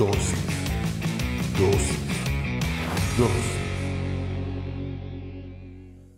Dosis. Dosis. Dosis.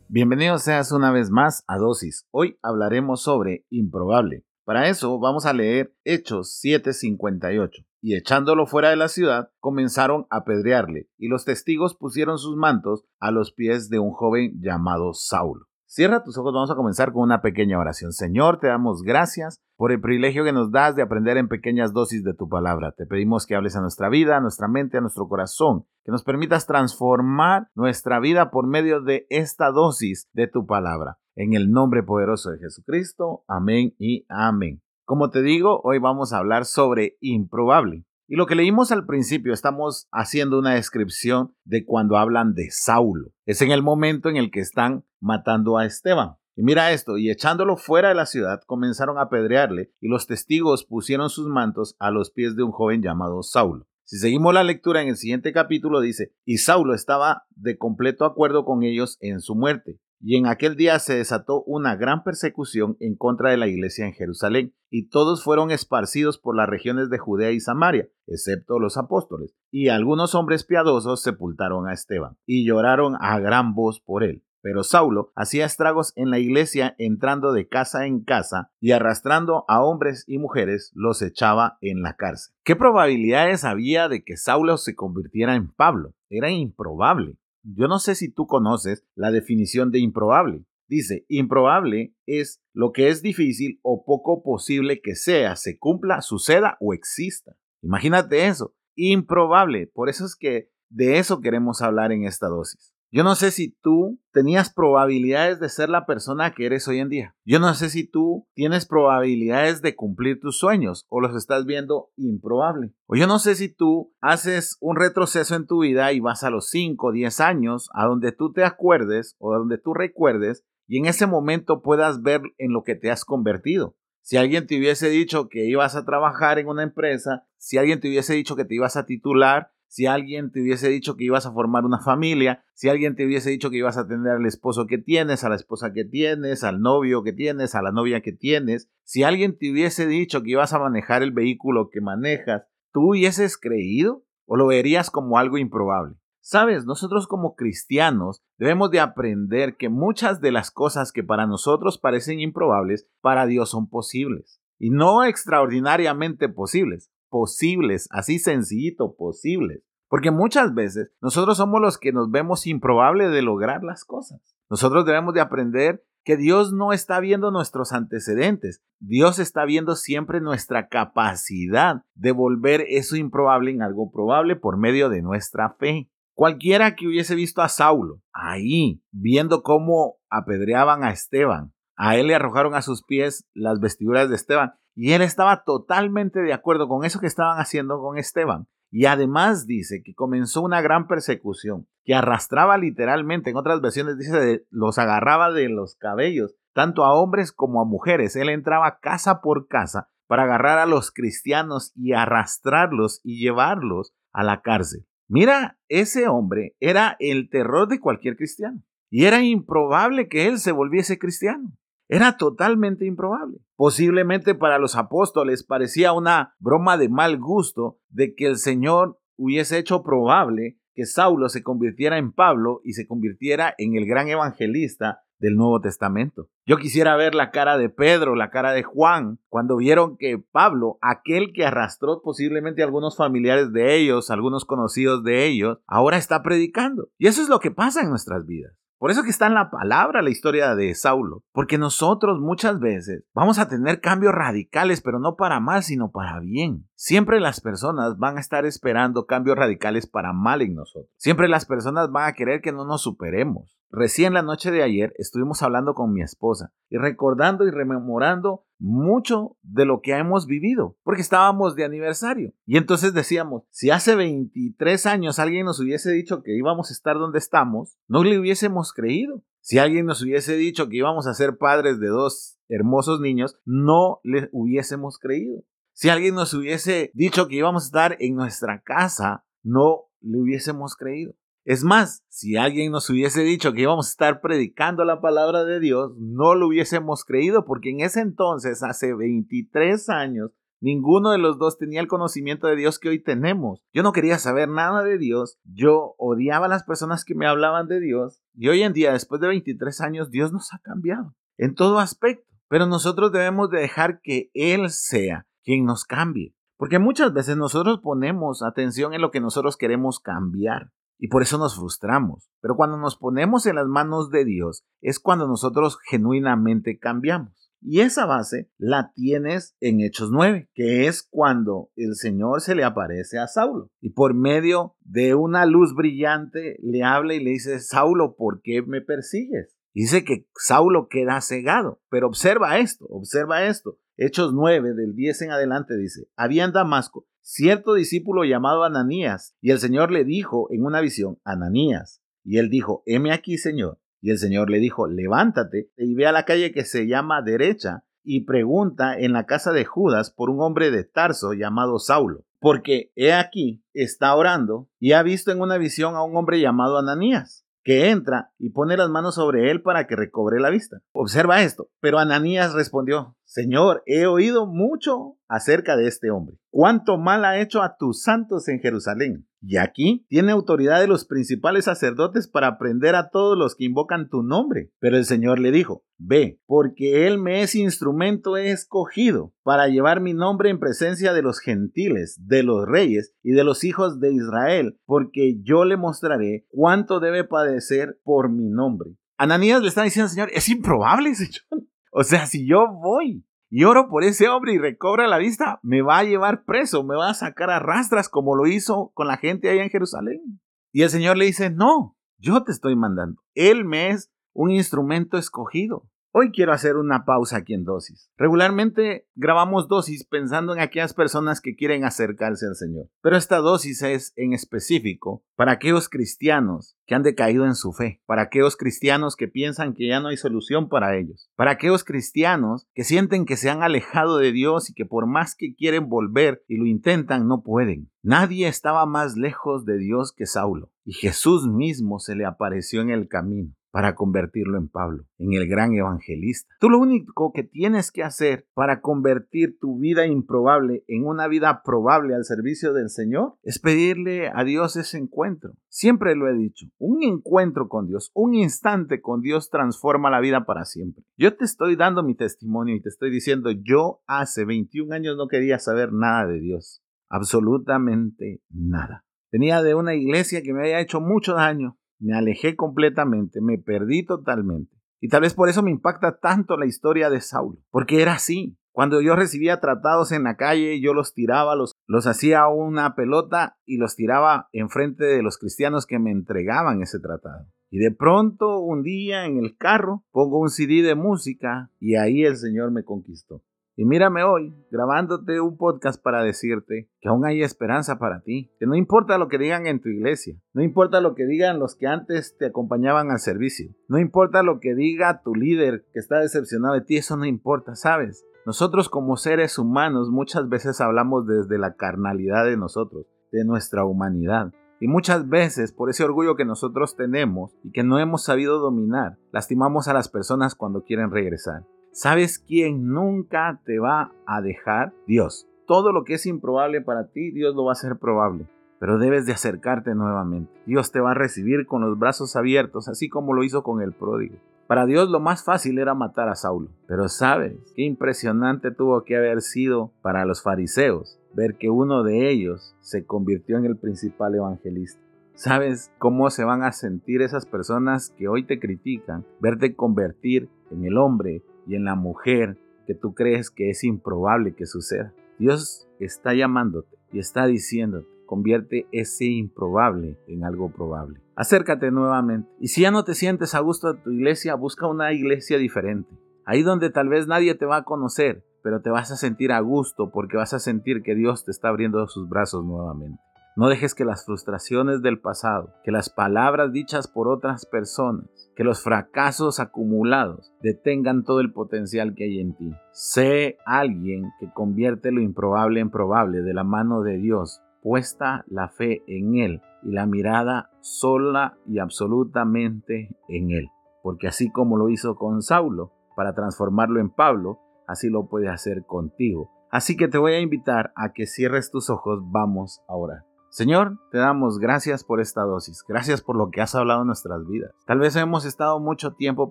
Bienvenidos seas una vez más a Dosis. Hoy hablaremos sobre improbable. Para eso vamos a leer Hechos 7:58. Y echándolo fuera de la ciudad, comenzaron a apedrearle, y los testigos pusieron sus mantos a los pies de un joven llamado Saulo. Cierra tus ojos, vamos a comenzar con una pequeña oración. Señor, te damos gracias por el privilegio que nos das de aprender en pequeñas dosis de tu palabra. Te pedimos que hables a nuestra vida, a nuestra mente, a nuestro corazón, que nos permitas transformar nuestra vida por medio de esta dosis de tu palabra. En el nombre poderoso de Jesucristo, amén y amén. Como te digo, hoy vamos a hablar sobre improbable. Y lo que leímos al principio, estamos haciendo una descripción de cuando hablan de Saulo. Es en el momento en el que están matando a Esteban. Y mira esto, y echándolo fuera de la ciudad, comenzaron a apedrearle, y los testigos pusieron sus mantos a los pies de un joven llamado Saulo. Si seguimos la lectura en el siguiente capítulo dice, y Saulo estaba de completo acuerdo con ellos en su muerte, y en aquel día se desató una gran persecución en contra de la iglesia en Jerusalén, y todos fueron esparcidos por las regiones de Judea y Samaria, excepto los apóstoles. Y algunos hombres piadosos sepultaron a Esteban, y lloraron a gran voz por él. Pero Saulo hacía estragos en la iglesia entrando de casa en casa y arrastrando a hombres y mujeres los echaba en la cárcel. ¿Qué probabilidades había de que Saulo se convirtiera en Pablo? Era improbable. Yo no sé si tú conoces la definición de improbable. Dice, improbable es lo que es difícil o poco posible que sea, se cumpla, suceda o exista. Imagínate eso, improbable. Por eso es que de eso queremos hablar en esta dosis. Yo no sé si tú tenías probabilidades de ser la persona que eres hoy en día. Yo no sé si tú tienes probabilidades de cumplir tus sueños o los estás viendo improbable. O yo no sé si tú haces un retroceso en tu vida y vas a los 5 o 10 años a donde tú te acuerdes o a donde tú recuerdes y en ese momento puedas ver en lo que te has convertido. Si alguien te hubiese dicho que ibas a trabajar en una empresa, si alguien te hubiese dicho que te ibas a titular, si alguien te hubiese dicho que ibas a formar una familia, si alguien te hubiese dicho que ibas a tener al esposo que tienes, a la esposa que tienes, al novio que tienes, a la novia que tienes, si alguien te hubiese dicho que ibas a manejar el vehículo que manejas, ¿tú hubieses creído o lo verías como algo improbable? Sabes, nosotros como cristianos debemos de aprender que muchas de las cosas que para nosotros parecen improbables, para Dios son posibles. Y no extraordinariamente posibles, posibles, así sencillito, posibles. Porque muchas veces nosotros somos los que nos vemos improbables de lograr las cosas. Nosotros debemos de aprender que Dios no está viendo nuestros antecedentes, Dios está viendo siempre nuestra capacidad de volver eso improbable en algo probable por medio de nuestra fe. Cualquiera que hubiese visto a Saulo ahí, viendo cómo apedreaban a Esteban, a él le arrojaron a sus pies las vestiduras de Esteban y él estaba totalmente de acuerdo con eso que estaban haciendo con Esteban. Y además dice que comenzó una gran persecución, que arrastraba literalmente, en otras versiones dice, los agarraba de los cabellos, tanto a hombres como a mujeres. Él entraba casa por casa para agarrar a los cristianos y arrastrarlos y llevarlos a la cárcel. Mira, ese hombre era el terror de cualquier cristiano. Y era improbable que él se volviese cristiano. Era totalmente improbable. Posiblemente para los apóstoles parecía una broma de mal gusto de que el Señor hubiese hecho probable que Saulo se convirtiera en Pablo y se convirtiera en el gran evangelista del Nuevo Testamento. Yo quisiera ver la cara de Pedro, la cara de Juan, cuando vieron que Pablo, aquel que arrastró posiblemente algunos familiares de ellos, algunos conocidos de ellos, ahora está predicando. Y eso es lo que pasa en nuestras vidas. Por eso que está en la palabra la historia de Saulo, porque nosotros muchas veces vamos a tener cambios radicales, pero no para mal, sino para bien. Siempre las personas van a estar esperando cambios radicales para mal en nosotros. Siempre las personas van a querer que no nos superemos. Recién la noche de ayer estuvimos hablando con mi esposa y recordando y rememorando mucho de lo que hemos vivido, porque estábamos de aniversario. Y entonces decíamos, si hace 23 años alguien nos hubiese dicho que íbamos a estar donde estamos, no le hubiésemos creído. Si alguien nos hubiese dicho que íbamos a ser padres de dos hermosos niños, no le hubiésemos creído. Si alguien nos hubiese dicho que íbamos a estar en nuestra casa, no le hubiésemos creído. Es más, si alguien nos hubiese dicho que íbamos a estar predicando la palabra de Dios, no lo hubiésemos creído porque en ese entonces, hace 23 años, Ninguno de los dos tenía el conocimiento de Dios que hoy tenemos. Yo no quería saber nada de Dios. Yo odiaba a las personas que me hablaban de Dios. Y hoy en día, después de 23 años, Dios nos ha cambiado en todo aspecto. Pero nosotros debemos de dejar que Él sea quien nos cambie. Porque muchas veces nosotros ponemos atención en lo que nosotros queremos cambiar y por eso nos frustramos. Pero cuando nos ponemos en las manos de Dios es cuando nosotros genuinamente cambiamos. Y esa base la tienes en Hechos 9, que es cuando el Señor se le aparece a Saulo y por medio de una luz brillante le habla y le dice, Saulo, ¿por qué me persigues? dice que Saulo queda cegado, pero observa esto, observa esto. Hechos 9, del 10 en adelante dice, había en Damasco cierto discípulo llamado Ananías, y el Señor le dijo en una visión, Ananías, y él dijo, heme aquí, Señor. Y el Señor le dijo, levántate y ve a la calle que se llama derecha y pregunta en la casa de Judas por un hombre de Tarso llamado Saulo, porque he aquí, está orando y ha visto en una visión a un hombre llamado Ananías que entra y pone las manos sobre él para que recobre la vista. Observa esto. Pero Ananías respondió, Señor, he oído mucho acerca de este hombre. Cuánto mal ha hecho a tus santos en Jerusalén. Y aquí tiene autoridad de los principales sacerdotes para prender a todos los que invocan tu nombre. Pero el Señor le dijo, ve, porque Él me es instrumento escogido para llevar mi nombre en presencia de los gentiles, de los reyes y de los hijos de Israel, porque yo le mostraré cuánto debe padecer por mi nombre. Ananías le está diciendo, Señor, es improbable, Señor. O sea, si yo voy y oro por ese hombre y recobra la vista, me va a llevar preso, me va a sacar a rastras como lo hizo con la gente allá en Jerusalén. Y el Señor le dice, no, yo te estoy mandando. Él me es un instrumento escogido. Hoy quiero hacer una pausa aquí en dosis. Regularmente grabamos dosis pensando en aquellas personas que quieren acercarse al Señor. Pero esta dosis es en específico para aquellos cristianos que han decaído en su fe, para aquellos cristianos que piensan que ya no hay solución para ellos, para aquellos cristianos que sienten que se han alejado de Dios y que por más que quieren volver y lo intentan no pueden. Nadie estaba más lejos de Dios que Saulo, y Jesús mismo se le apareció en el camino para convertirlo en Pablo, en el gran evangelista. Tú lo único que tienes que hacer para convertir tu vida improbable en una vida probable al servicio del Señor es pedirle a Dios ese encuentro. Siempre lo he dicho, un encuentro con Dios, un instante con Dios transforma la vida para siempre. Yo te estoy dando mi testimonio y te estoy diciendo, yo hace 21 años no quería saber nada de Dios, absolutamente nada. Venía de una iglesia que me había hecho mucho daño, me alejé completamente, me perdí totalmente. Y tal vez por eso me impacta tanto la historia de Saulo, porque era así. Cuando yo recibía tratados en la calle, yo los tiraba, los, los hacía una pelota y los tiraba enfrente de los cristianos que me entregaban ese tratado. Y de pronto, un día en el carro, pongo un CD de música y ahí el Señor me conquistó. Y mírame hoy, grabándote un podcast para decirte que aún hay esperanza para ti, que no importa lo que digan en tu iglesia, no importa lo que digan los que antes te acompañaban al servicio, no importa lo que diga tu líder que está decepcionado de ti, eso no importa, ¿sabes? Nosotros como seres humanos muchas veces hablamos desde la carnalidad de nosotros, de nuestra humanidad. Y muchas veces, por ese orgullo que nosotros tenemos y que no hemos sabido dominar, lastimamos a las personas cuando quieren regresar. ¿Sabes quién nunca te va a dejar? Dios. Todo lo que es improbable para ti, Dios lo va a hacer probable. Pero debes de acercarte nuevamente. Dios te va a recibir con los brazos abiertos, así como lo hizo con el pródigo. Para Dios lo más fácil era matar a Saulo. Pero sabes qué impresionante tuvo que haber sido para los fariseos ver que uno de ellos se convirtió en el principal evangelista. ¿Sabes cómo se van a sentir esas personas que hoy te critican? Verte convertir en el hombre y en la mujer que tú crees que es improbable que suceda. Dios está llamándote y está diciéndote, convierte ese improbable en algo probable. Acércate nuevamente. Y si ya no te sientes a gusto de tu iglesia, busca una iglesia diferente. Ahí donde tal vez nadie te va a conocer, pero te vas a sentir a gusto porque vas a sentir que Dios te está abriendo sus brazos nuevamente. No dejes que las frustraciones del pasado, que las palabras dichas por otras personas, que los fracasos acumulados detengan todo el potencial que hay en ti. Sé alguien que convierte lo improbable en probable de la mano de Dios, puesta la fe en Él y la mirada sola y absolutamente en Él. Porque así como lo hizo con Saulo, para transformarlo en Pablo, así lo puede hacer contigo Así que te voy a invitar a que cierres tus ojos, vamos a orar. Señor, te damos gracias por esta dosis, gracias por lo que has hablado en nuestras vidas. Tal vez hemos estado mucho tiempo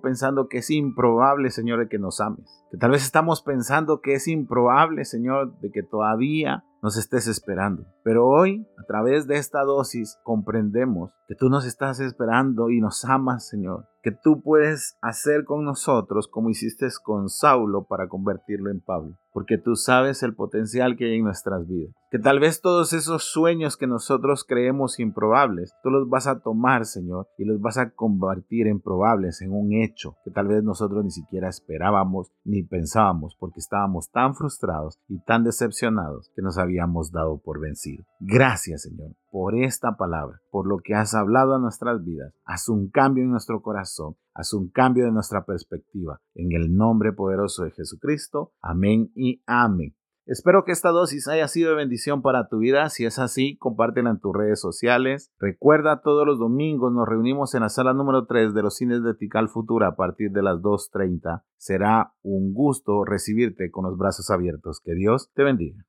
pensando que es improbable, Señor, de que nos ames. Que tal vez estamos pensando que es improbable, Señor, de que todavía nos estés esperando. Pero hoy, a través de esta dosis, comprendemos que tú nos estás esperando y nos amas, Señor. Que tú puedes hacer con nosotros como hiciste con Saulo para convertirlo en Pablo. Porque tú sabes el potencial que hay en nuestras vidas. Que tal vez todos esos sueños que nosotros creemos improbables, tú los vas a tomar, Señor, y los vas a convertir en probables, en un hecho que tal vez nosotros ni siquiera esperábamos ni pensábamos porque estábamos tan frustrados y tan decepcionados que nos habíamos dado por vencido. Gracias, Señor, por esta palabra, por lo que has hablado a nuestras vidas. Haz un cambio en nuestro corazón, haz un cambio de nuestra perspectiva. En el nombre poderoso de Jesucristo. Amén y amén. Espero que esta dosis haya sido de bendición para tu vida. Si es así, compártela en tus redes sociales. Recuerda, todos los domingos nos reunimos en la sala número 3 de los cines de Tical Futura a partir de las 2.30. Será un gusto recibirte con los brazos abiertos. Que Dios te bendiga.